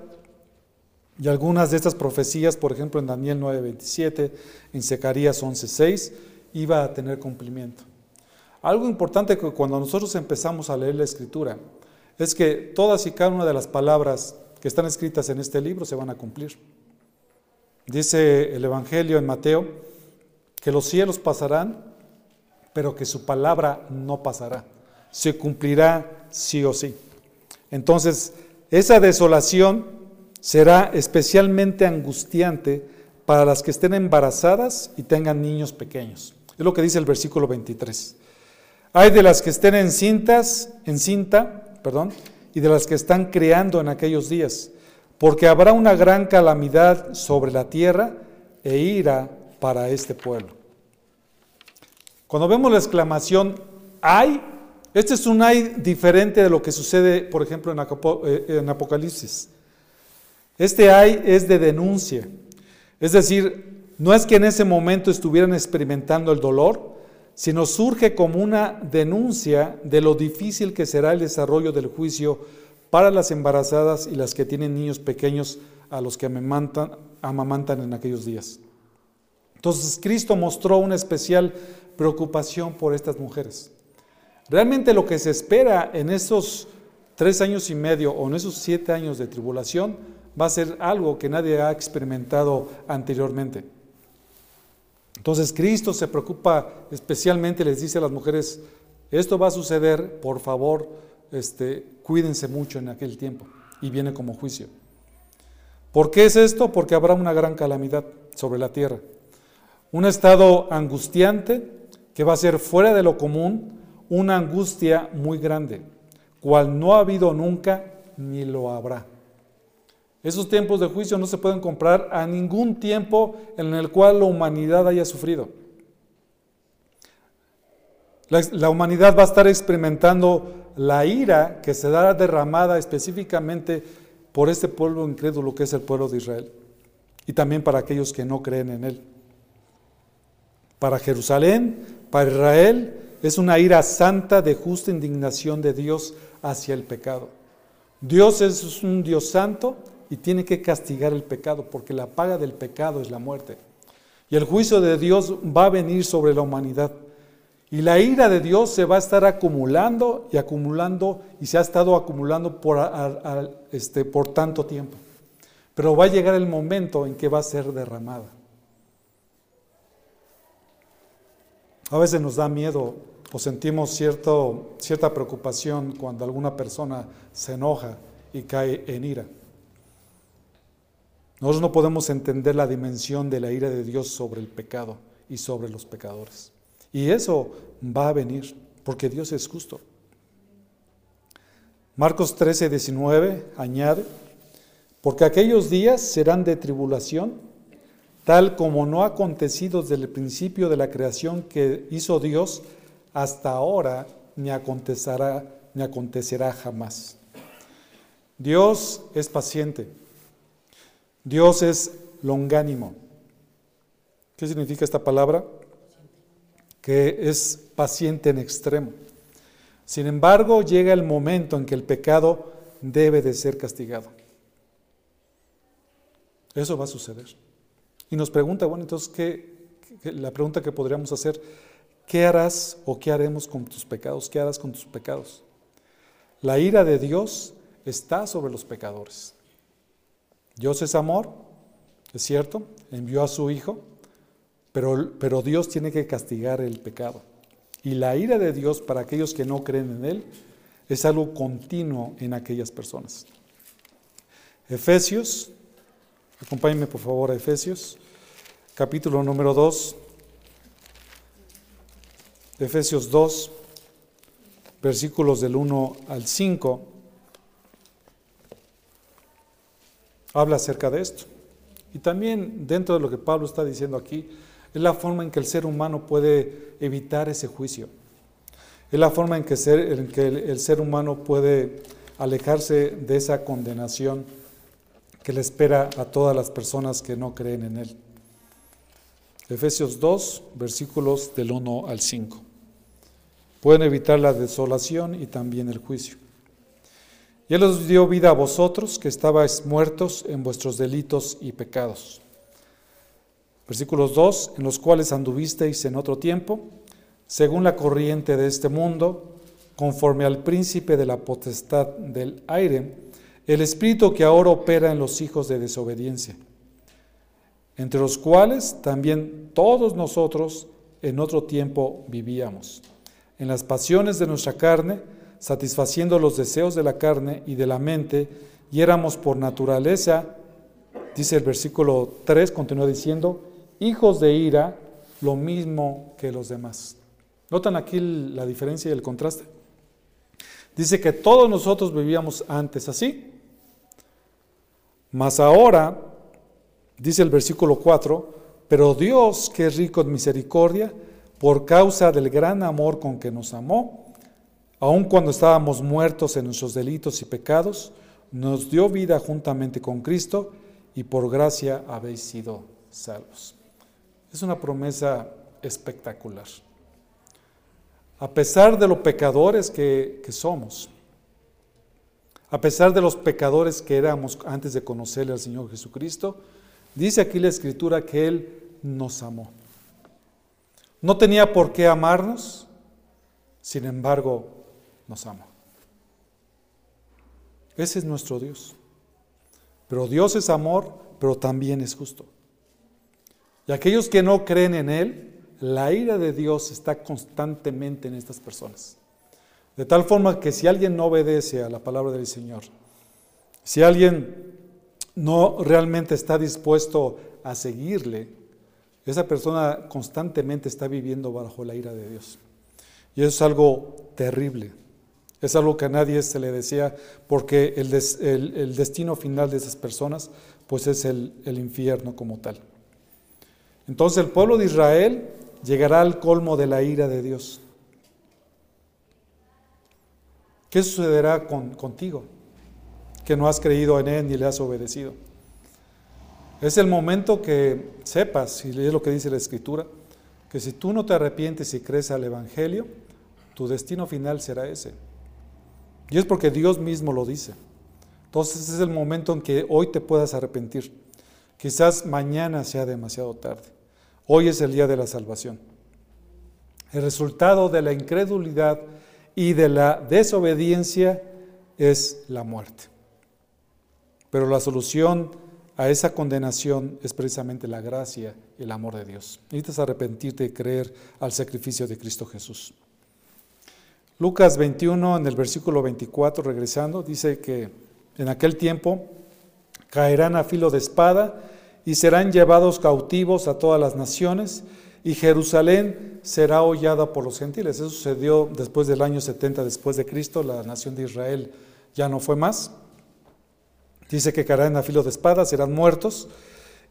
y algunas de estas profecías, por ejemplo en Daniel 9:27, en Zacarías 11:6, iba a tener cumplimiento. Algo importante que cuando nosotros empezamos a leer la escritura es que todas y cada una de las palabras que están escritas en este libro se van a cumplir. Dice el Evangelio en Mateo que los cielos pasarán, pero que su palabra no pasará. Se cumplirá sí o sí. Entonces, esa desolación será especialmente angustiante para las que estén embarazadas y tengan niños pequeños. Es lo que dice el versículo 23. Hay de las que estén encintas, encinta, perdón, y de las que están criando en aquellos días, porque habrá una gran calamidad sobre la tierra e ira para este pueblo. Cuando vemos la exclamación hay, este es un hay diferente de lo que sucede, por ejemplo, eh, en Apocalipsis. Este hay es de denuncia. Es decir, no es que en ese momento estuvieran experimentando el dolor, sino surge como una denuncia de lo difícil que será el desarrollo del juicio para las embarazadas y las que tienen niños pequeños a los que amamantan en aquellos días. Entonces Cristo mostró una especial preocupación por estas mujeres. Realmente lo que se espera en esos tres años y medio o en esos siete años de tribulación va a ser algo que nadie ha experimentado anteriormente. Entonces Cristo se preocupa especialmente, les dice a las mujeres, esto va a suceder, por favor, este, cuídense mucho en aquel tiempo. Y viene como juicio. ¿Por qué es esto? Porque habrá una gran calamidad sobre la tierra. Un estado angustiante que va a ser fuera de lo común una angustia muy grande, cual no ha habido nunca ni lo habrá. Esos tiempos de juicio no se pueden comprar a ningún tiempo en el cual la humanidad haya sufrido. La, la, humanidad va a estar experimentando la ira que se dará derramada específicamente por este pueblo incrédulo que es el pueblo de Israel y también para aquellos que no creen en él. Para Jerusalén para Israel es una ira santa de justa indignación de Dios hacia el pecado. Dios es un Dios santo y tiene que castigar el pecado porque la paga del pecado es la muerte. Y el juicio de Dios va a venir sobre la humanidad. Y la ira de Dios se va a estar acumulando y acumulando y se ha estado acumulando por, este, por tanto tiempo. Pero va a llegar el momento en que va a ser derramada. A veces nos da miedo o sentimos cierto, cierta preocupación cuando alguna persona se enoja y cae en ira. Nosotros no podemos entender la dimensión de la ira de Dios sobre el pecado y sobre los pecadores. Y eso va a venir, porque Dios es justo. Marcos 13, 19 añade, porque aquellos días serán de tribulación, tal como no ha acontecido desde el principio de la creación que hizo Dios hasta ahora, ni acontecerá, ni acontecerá jamás. Dios es paciente. Dios es longánimo. ¿Qué significa esta palabra? Que es paciente en extremo. Sin embargo, llega el momento en que el pecado debe de ser castigado. Eso va a suceder. Y nos pregunta, bueno, entonces, ¿qué, la pregunta que podríamos hacer, ¿qué harás o qué haremos con tus pecados? ¿Qué harás con tus pecados? La ira de Dios está sobre los pecadores. Dios es amor, es cierto, envió a su Hijo, pero, pero Dios tiene que castigar el pecado. Y la ira de Dios para aquellos que no creen en Él es algo continuo en aquellas personas. Efesios, acompáñenme por favor a Efesios, capítulo número 2. Efesios 2, versículos del 1 al 5, habla acerca de esto. Y también dentro de lo que Pablo está diciendo aquí, es la forma en que el ser humano puede evitar ese juicio. Es la forma en que, el, ser humano puede alejarse de esa condenación que le espera a todas las personas que no creen en Él. Efesios 2, versículos del 1 al 5. Pueden evitar la desolación y también el juicio. Y Él os dio vida a vosotros que estabais muertos en vuestros delitos y pecados Versículos 2, en los cuales anduvisteis en otro tiempo, según la corriente de este mundo, conforme al príncipe de la potestad del aire, el espíritu que ahora opera en los hijos de desobediencia, entre los cuales también todos nosotros en otro tiempo vivíamos, en las pasiones de nuestra carne, satisfaciendo los deseos de la carne y de la mente, y éramos por naturaleza, dice el versículo 3, continúa diciendo, hijos de ira, lo mismo que los demás. ¿Notan aquí la diferencia y el contraste? Dice que todos nosotros vivíamos antes así, mas ahora, dice el versículo 4, pero Dios, que es rico en misericordia, por causa del gran amor con que nos amó, aun cuando estábamos muertos en nuestros delitos y pecados, nos dio vida juntamente con Cristo y por gracia habéis sido salvos. Es una promesa espectacular. A pesar de los pecadores que, somos, a pesar de los pecadores que éramos antes de conocerle al Señor Jesucristo, dice aquí la Escritura que Él nos amó. No tenía por qué amarnos, sin embargo, nos amó. Ese es nuestro Dios. Pero Dios es amor, pero también es justo. Y aquellos que no creen en Él, la ira de Dios está constantemente en estas personas. De tal forma que si alguien no obedece a la palabra del Señor, si alguien no realmente está dispuesto a seguirle, esa persona constantemente está viviendo bajo la ira de Dios. Y eso es algo terrible. Es algo que a nadie se le desea porque el, destino final de esas personas pues es el infierno como tal. Entonces el pueblo de Israel llegará al colmo de la ira de Dios. ¿Qué sucederá con, contigo? Que no has creído en Él ni le has obedecido. Es el momento que sepas, y es lo que dice la Escritura, que si tú no te arrepientes y crees al Evangelio, tu destino final será ese. Y es porque Dios mismo lo dice. Entonces es el momento en que hoy te puedas arrepentir. Quizás mañana sea demasiado tarde. Hoy es el día de la salvación. El resultado de la incredulidad y de la desobediencia es la muerte. Pero la solución a esa condenación es precisamente la gracia y el amor de Dios. Necesitas arrepentirte y creer al sacrificio de Cristo Jesús. Lucas 21, en el versículo 24, regresando, dice que en aquel tiempo caerán a filo de espada y serán llevados cautivos a todas las naciones y Jerusalén será hollada por los gentiles. Eso sucedió después del año 70 después de Cristo, la nación de Israel ya no fue más. Dice que caerán a filo de espada, serán muertos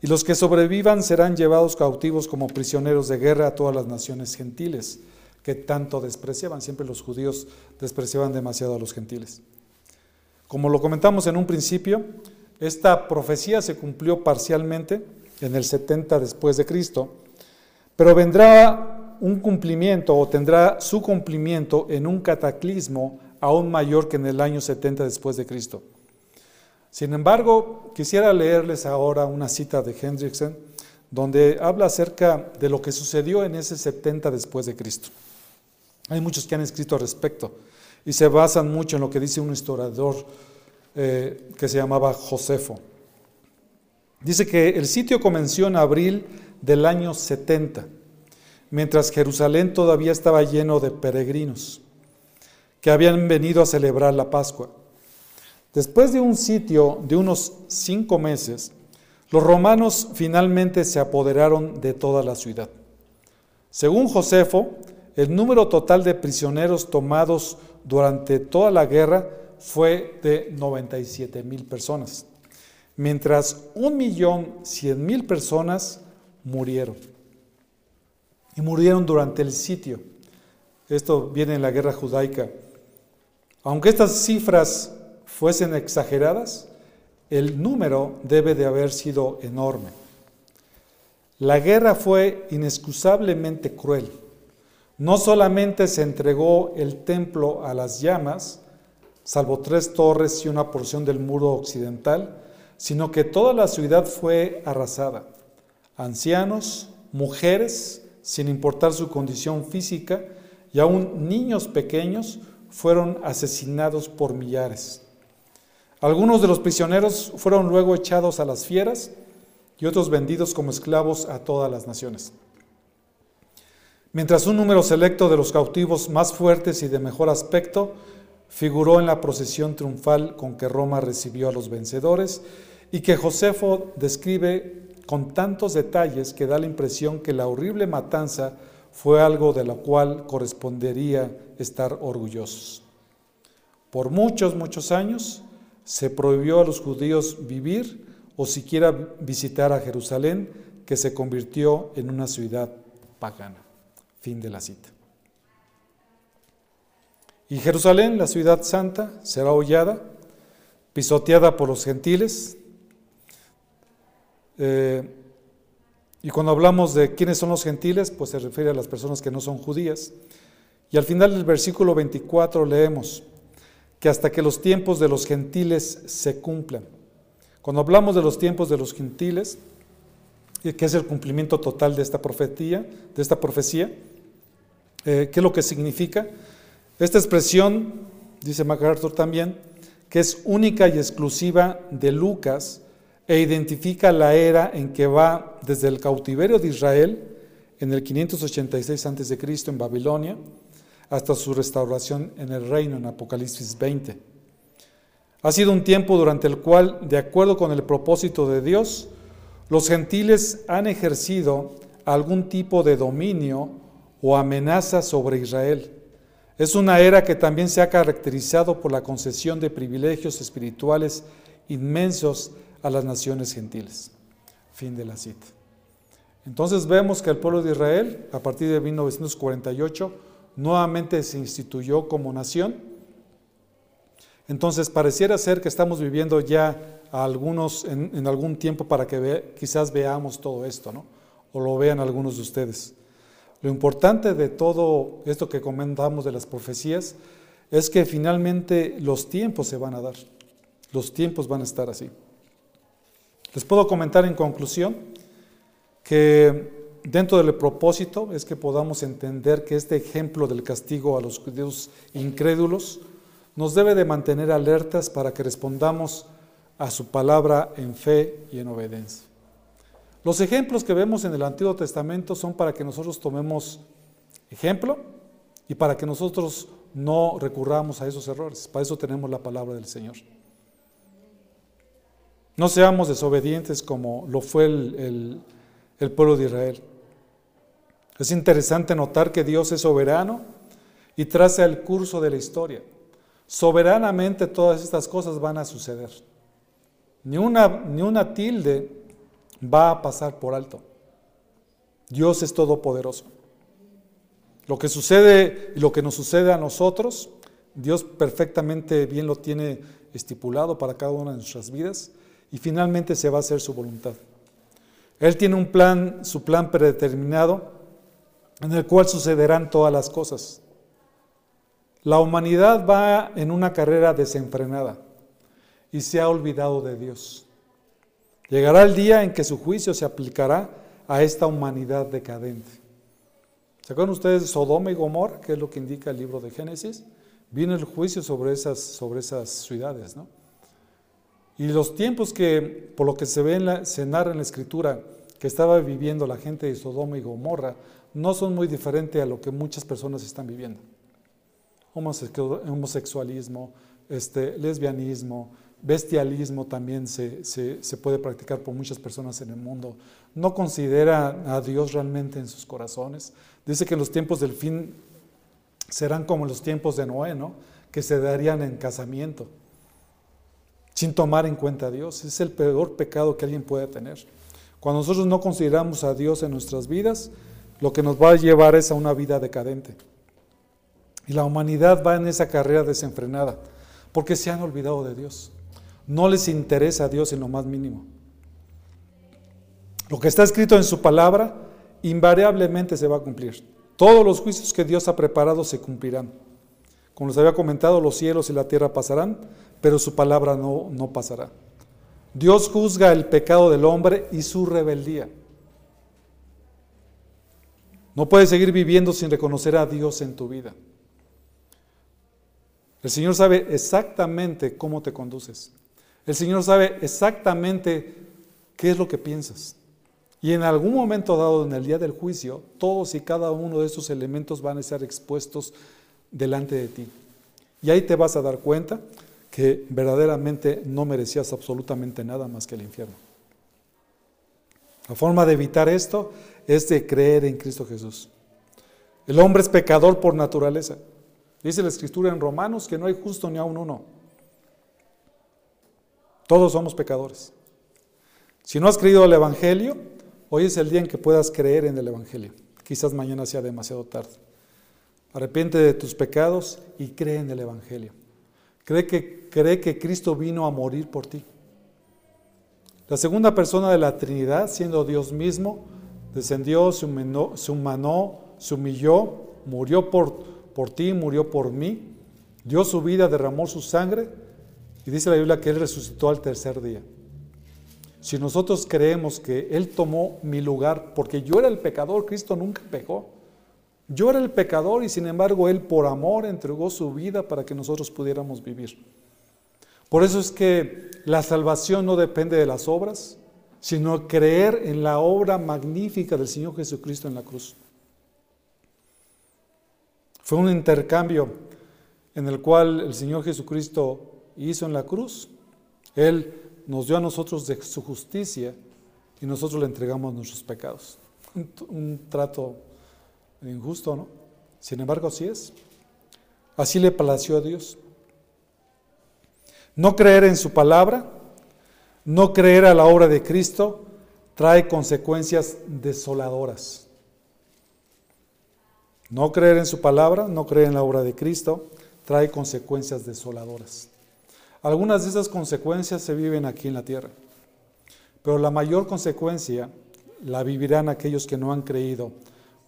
y los que sobrevivan serán llevados cautivos como prisioneros de guerra a todas las naciones gentiles que tanto despreciaban. Siempre los judíos despreciaban demasiado a los gentiles. Como lo comentamos en un principio, esta profecía se cumplió parcialmente en el 70 después de Cristo, pero vendrá un cumplimiento o tendrá su cumplimiento en un cataclismo aún mayor que en el año 70 después de Cristo. Sin embargo, quisiera leerles ahora una cita de Hendrickson donde habla acerca de lo que sucedió en ese 70 después de Cristo. Hay muchos que han escrito al respecto y se basan mucho en lo que dice un historiador eh, que se llamaba Josefo. Dice que el sitio comenzó en abril del año 70, mientras Jerusalén todavía estaba lleno de peregrinos que habían venido a celebrar la Pascua. Después de un sitio de unos cinco meses, los romanos finalmente se apoderaron de toda la ciudad. Según Josefo, el número total de prisioneros tomados durante toda la guerra fue de 97 mil personas, mientras un millón cien mil personas murieron. Y murieron durante el sitio. Esto viene en la guerra judaica. Aunque estas cifras fuesen exageradas, el número debe de haber sido enorme. La guerra fue inexcusablemente cruel. No solamente se entregó el templo a las llamas, salvo tres torres y una porción del muro occidental, sino que toda la ciudad fue arrasada. Ancianos, mujeres, sin importar su condición física, y aún niños pequeños fueron asesinados por millares. Algunos de los prisioneros fueron luego echados a las fieras y otros vendidos como esclavos a todas las naciones. Mientras un número selecto de los cautivos más fuertes y de mejor aspecto figuró en la procesión triunfal con que Roma recibió a los vencedores y que Josefo describe con tantos detalles que da la impresión que la horrible matanza fue algo de lo cual correspondería estar orgullosos. Por muchos, muchos años se prohibió a los judíos vivir o siquiera visitar a Jerusalén, que se convirtió en una ciudad pagana. Fin de la cita. Y Jerusalén, la ciudad santa, será hollada, pisoteada por los gentiles. Eh, y cuando hablamos de quiénes son los gentiles, pues se refiere a las personas que no son judías. Y al final del versículo 24 leemos que hasta que los tiempos de los gentiles se cumplan. Cuando hablamos de los tiempos de los gentiles, que es el cumplimiento total de esta profecía, de esta profecía, eh, ¿qué es lo que significa? Esta expresión, dice MacArthur también, que es única y exclusiva de Lucas e identifica la era en que va desde el cautiverio de Israel en el 586 a.C. en Babilonia hasta su restauración en el reino en Apocalipsis 20. Ha sido un tiempo durante el cual, de acuerdo con el propósito de Dios, los gentiles han ejercido algún tipo de dominio o amenaza sobre Israel. Es una era que también se ha caracterizado por la concesión de privilegios espirituales inmensos a las naciones gentiles. Fin de la cita. Entonces vemos que el pueblo de Israel, a partir de 1948, nuevamente se instituyó como nación. Entonces pareciera ser que estamos viviendo ya algunos en, algún tiempo para que quizás veamos todo esto, ¿no? O lo vean algunos de ustedes. Lo importante de todo esto que comentamos de las profecías es que finalmente los tiempos se van a dar, los tiempos van a estar así. Les puedo comentar en conclusión que dentro del propósito es que podamos entender que este ejemplo del castigo a los judíos incrédulos nos debe de mantener alertas para que respondamos a su palabra en fe y en obediencia. Los ejemplos que vemos en el Antiguo Testamento son para que nosotros tomemos ejemplo y para que nosotros no recurramos a esos errores. Para eso tenemos la palabra del Señor. No seamos desobedientes como lo fue el, el pueblo de Israel. Es interesante notar que Dios es soberano y traza el curso de la historia. Soberanamente todas estas cosas van a suceder. Ni una, ni una tilde va a pasar por alto. Dios es todopoderoso. Lo que sucede y lo que nos sucede a nosotros, Dios perfectamente bien lo tiene estipulado para cada una de nuestras vidas y finalmente se va a hacer su voluntad. Él tiene un plan, su plan predeterminado, en el cual sucederán todas las cosas. La humanidad va en una carrera desenfrenada y se ha olvidado de Dios. Llegará el día en que su juicio se aplicará a esta humanidad decadente. ¿Se acuerdan ustedes de Sodoma y Gomorra, que es lo que indica el libro de Génesis? Viene el juicio sobre esas, sobre esas ciudades, ¿no? Y los tiempos que, por lo que se, ve en la, se narra en la escritura, que estaba viviendo la gente de Sodoma y Gomorra, no son muy diferentes a lo que muchas personas están viviendo. Homosexualismo, este, lesbianismo, bestialismo también se, se, puede practicar por muchas personas en el mundo. No considera a Dios realmente en sus corazones. Dice que los tiempos del fin serán como los tiempos de Noé, ¿no? que se darían en casamiento sin tomar en cuenta a Dios. Es el peor pecado que alguien puede tener. Cuando nosotros no consideramos a Dios en nuestras vidas, lo que nos va a llevar es a una vida decadente. Y la humanidad va en esa carrera desenfrenada, porque se han olvidado de Dios. No les interesa a Dios en lo más mínimo. Lo que está escrito en su palabra invariablemente se va a cumplir. Todos los juicios que Dios ha preparado se cumplirán. Como les había comentado, los cielos y la tierra pasarán, pero su palabra no, no pasará. Dios juzga el pecado del hombre y su rebeldía. No puedes seguir viviendo sin reconocer a Dios en tu vida. El Señor sabe exactamente cómo te conduces. El Señor sabe exactamente qué es lo que piensas. Y en algún momento dado, en el día del juicio, todos y cada uno de esos elementos van a estar expuestos delante de ti. Y ahí te vas a dar cuenta que verdaderamente no merecías absolutamente nada más que el infierno. La forma de evitar esto es de creer en Cristo Jesús. El hombre es pecador por naturaleza. Dice la escritura en Romanos que no hay justo ni aun uno. Todos somos pecadores. Si no has creído el Evangelio, hoy es el día en que puedas creer en el Evangelio. Quizás mañana sea demasiado tarde. Arrepiente de tus pecados y cree en el Evangelio. Cree que, cree que Cristo vino a morir por ti. La segunda persona de la Trinidad, siendo Dios mismo, descendió, se humanó, se, humilló, murió por, por ti, murió por mí, dio su vida, derramó su sangre y dice la Biblia que Él resucitó al tercer día. Si nosotros creemos que Él tomó mi lugar, porque yo era el pecador, Cristo nunca pecó. Yo era el pecador y sin embargo Él por amor entregó su vida para que nosotros pudiéramos vivir. Por eso es que la salvación no depende de las obras, sino creer en la obra magnífica del Señor Jesucristo en la cruz. Fue un intercambio en el cual el Señor Jesucristo hizo en la cruz. Él nos dio a nosotros de su justicia y nosotros le entregamos nuestros pecados. Un, trato Injusto, ¿no? Sin embargo, así es. Así le plació a Dios. No creer en su palabra, no creer a la obra de Cristo, trae consecuencias desoladoras. No creer en su palabra, no creer en la obra de Cristo, trae consecuencias desoladoras. Algunas de esas consecuencias se viven aquí en la tierra, pero la mayor consecuencia la vivirán aquellos que no han creído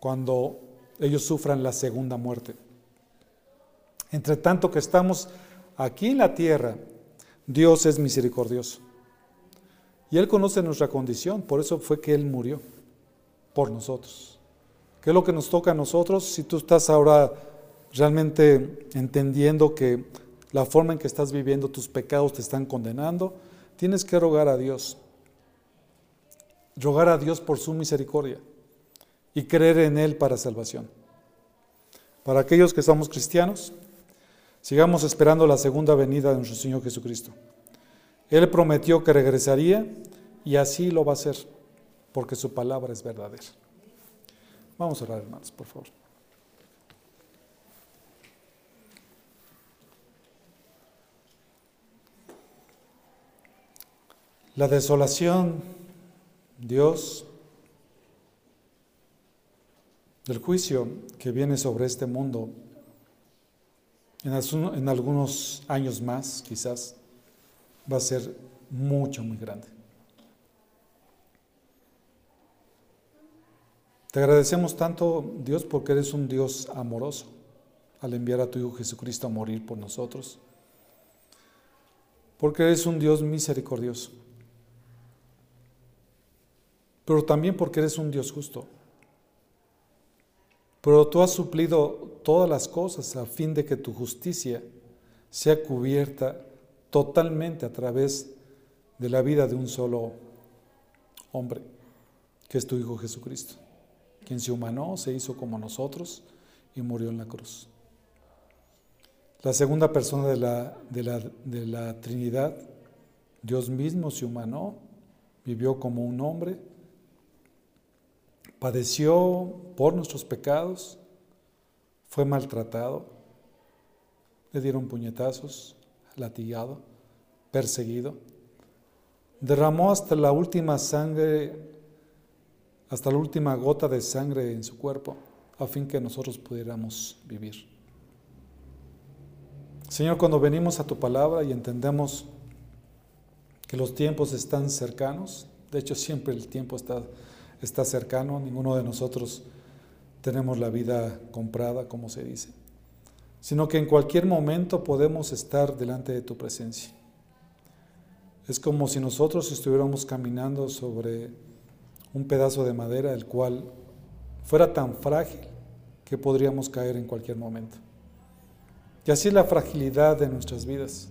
cuando ellos sufran la segunda muerte. Entre tanto que estamos aquí en la tierra, Dios es misericordioso. Y Él conoce nuestra condición, por eso fue que Él murió por nosotros. ¿Qué es lo que nos toca a nosotros? Si tú estás ahora realmente entendiendo que la forma en que estás viviendo tus pecados te están condenando, tienes que rogar a Dios. Rogar a Dios por su misericordia y creer en Él para salvación. Para aquellos que somos cristianos, Sigamos esperando la segunda venida de nuestro Señor Jesucristo. Él prometió que regresaría y así lo va a hacer, porque su palabra es verdadera. Vamos a orar, hermanos, por favor. La desolación, Dios, del juicio que viene sobre este mundo en, algunos años más, quizás, va a ser mucho, muy grande. Te agradecemos tanto, Dios, porque eres un Dios amoroso al enviar a tu Hijo Jesucristo a morir por nosotros. Porque eres un Dios misericordioso pero también porque eres un Dios justo. Pero tú has suplido todas las cosas a fin de que tu justicia sea cubierta totalmente a través de la vida de un solo hombre, que es tu Hijo Jesucristo, quien se humanó, se hizo como nosotros y murió en la cruz. La segunda persona de la, de la, de la Trinidad, Dios mismo se humanó, vivió como un hombre, padeció por nuestros pecados, fue maltratado, le dieron puñetazos, latigado, perseguido, derramó hasta la última sangre, hasta la última gota de sangre en su cuerpo, a fin que nosotros pudiéramos vivir. Señor, cuando venimos a tu palabra y entendemos que los tiempos están cercanos, de hecho siempre el tiempo está está cercano, ninguno de nosotros tenemos la vida comprada, como se dice, sino que en cualquier momento podemos estar delante de tu presencia. Es como si nosotros estuviéramos caminando sobre un pedazo de madera, el cual fuera tan frágil que podríamos caer en cualquier momento. Y así es la fragilidad de nuestras vidas.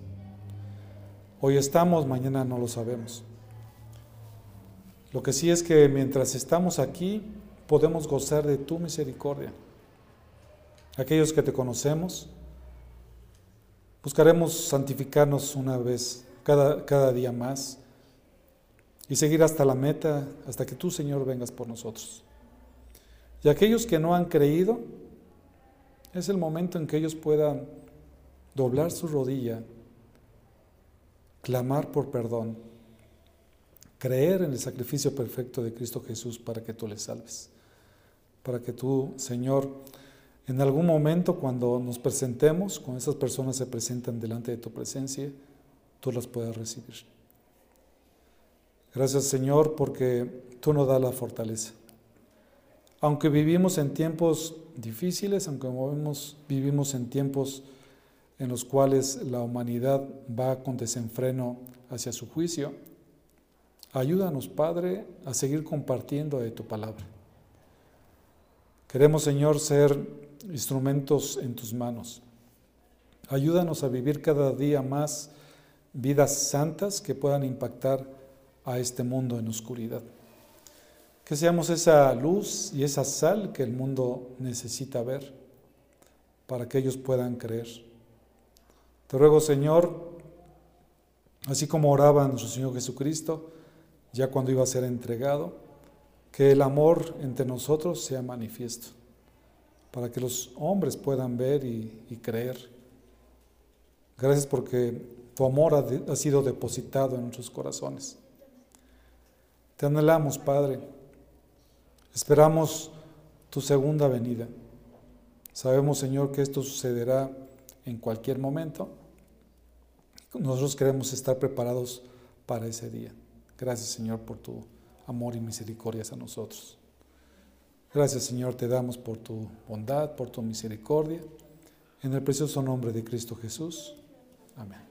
Hoy estamos, mañana no lo sabemos. Lo que sí es que mientras estamos aquí podemos gozar de tu misericordia. Aquellos que te conocemos, buscaremos santificarnos una vez, cada, cada día más, y seguir hasta la meta, hasta que tú, Señor, vengas por nosotros. Y aquellos que no han creído, es el momento en que ellos puedan doblar su rodilla, clamar por perdón creer en el sacrificio perfecto de Cristo Jesús para que tú les salves. Para que tú, Señor, en algún momento cuando nos presentemos, cuando esas personas se presentan delante de tu presencia, tú las puedas recibir. Gracias, Señor, porque tú nos das la fortaleza. Aunque vivimos en tiempos difíciles, aunque vivimos en tiempos en los cuales la humanidad va con desenfreno hacia su juicio, Ayúdanos, Padre, a seguir compartiendo de tu palabra. Queremos, Señor, ser instrumentos en tus manos. Ayúdanos a vivir cada día más vidas santas que puedan impactar a este mundo en oscuridad. Que seamos esa luz y esa sal que el mundo necesita ver para que ellos puedan creer. Te ruego, Señor, así como oraba nuestro Señor Jesucristo, ya cuando iba a ser entregado, que el amor entre nosotros sea manifiesto, para que los hombres puedan ver y, creer. Gracias porque tu amor ha, sido depositado en nuestros corazones. Te anhelamos, Padre. Esperamos tu segunda venida. Sabemos, Señor, que esto sucederá en cualquier momento. Nosotros queremos estar preparados para ese día. Gracias Señor por tu amor y misericordia a nosotros. Gracias Señor te damos por tu bondad, por tu misericordia. En el precioso nombre de Cristo Jesús. Amén.